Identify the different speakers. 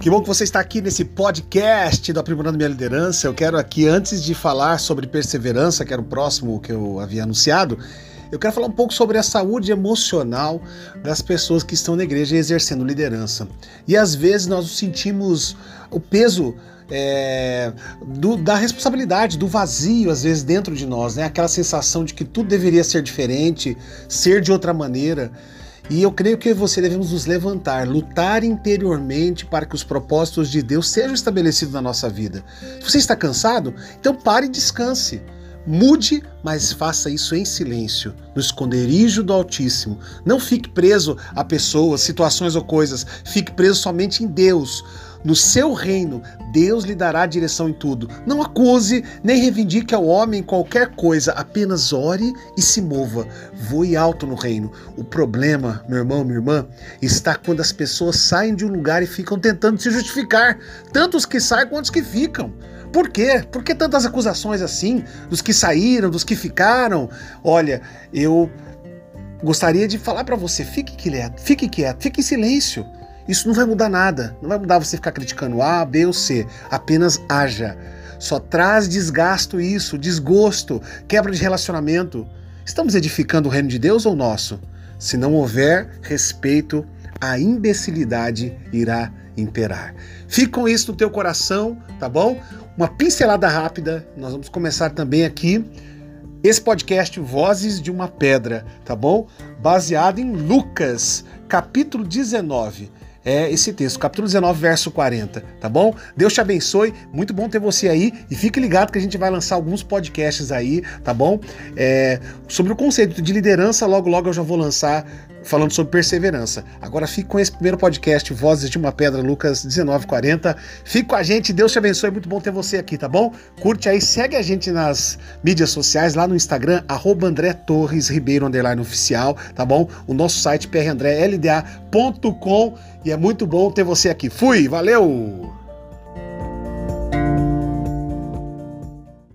Speaker 1: Que bom que você está aqui nesse podcast do Aprimorando Minha Liderança. Eu quero aqui, antes de falar sobre perseverança, que era o próximo que eu havia anunciado, eu quero falar um pouco sobre a saúde emocional das pessoas que estão na igreja exercendo liderança. E às vezes nós sentimos o peso é, do, da responsabilidade, do vazio, às vezes, dentro de nós, né? Aquela sensação de que tudo deveria ser diferente, ser de outra maneira. E eu creio que você devemos nos levantar, lutar interiormente para que os propósitos de Deus sejam estabelecidos na nossa vida. Se você está cansado, então pare e descanse. Mude, mas faça isso em silêncio, no esconderijo do Altíssimo. Não fique preso a pessoas, situações ou coisas. Fique preso somente em Deus. No seu reino, Deus lhe dará direção em tudo. Não acuse, nem reivindique ao homem qualquer coisa, apenas ore e se mova. Voe alto no reino. O problema, meu irmão, minha irmã, está quando as pessoas saem de um lugar e ficam tentando se justificar. Tanto os que saem quanto os que ficam. Por quê? Por que tantas acusações assim? Dos que saíram, dos que ficaram? Olha, eu gostaria de falar para você: fique quieto, fique quieto, fique em silêncio. Isso não vai mudar nada. Não vai mudar você ficar criticando A, B ou C. Apenas haja. Só traz desgasto isso, desgosto, quebra de relacionamento. Estamos edificando o reino de Deus ou nosso? Se não houver respeito, a imbecilidade irá imperar. Fique com isso no teu coração, tá bom? Uma pincelada rápida. Nós vamos começar também aqui esse podcast Vozes de uma Pedra, tá bom? Baseado em Lucas, capítulo 19 é esse texto, capítulo 19, verso 40, tá bom? Deus te abençoe, muito bom ter você aí e fique ligado que a gente vai lançar alguns podcasts aí, tá bom? É, sobre o conceito de liderança, logo logo eu já vou lançar falando sobre perseverança. Agora fique com esse primeiro podcast, Vozes de uma Pedra, Lucas 1940. Fique com a gente, Deus te abençoe, muito bom ter você aqui, tá bom? Curte aí, segue a gente nas mídias sociais, lá no Instagram, arroba André Torres Ribeiro, underline oficial, tá bom? O nosso site prandrélda.com e é muito bom ter você aqui. Fui, valeu!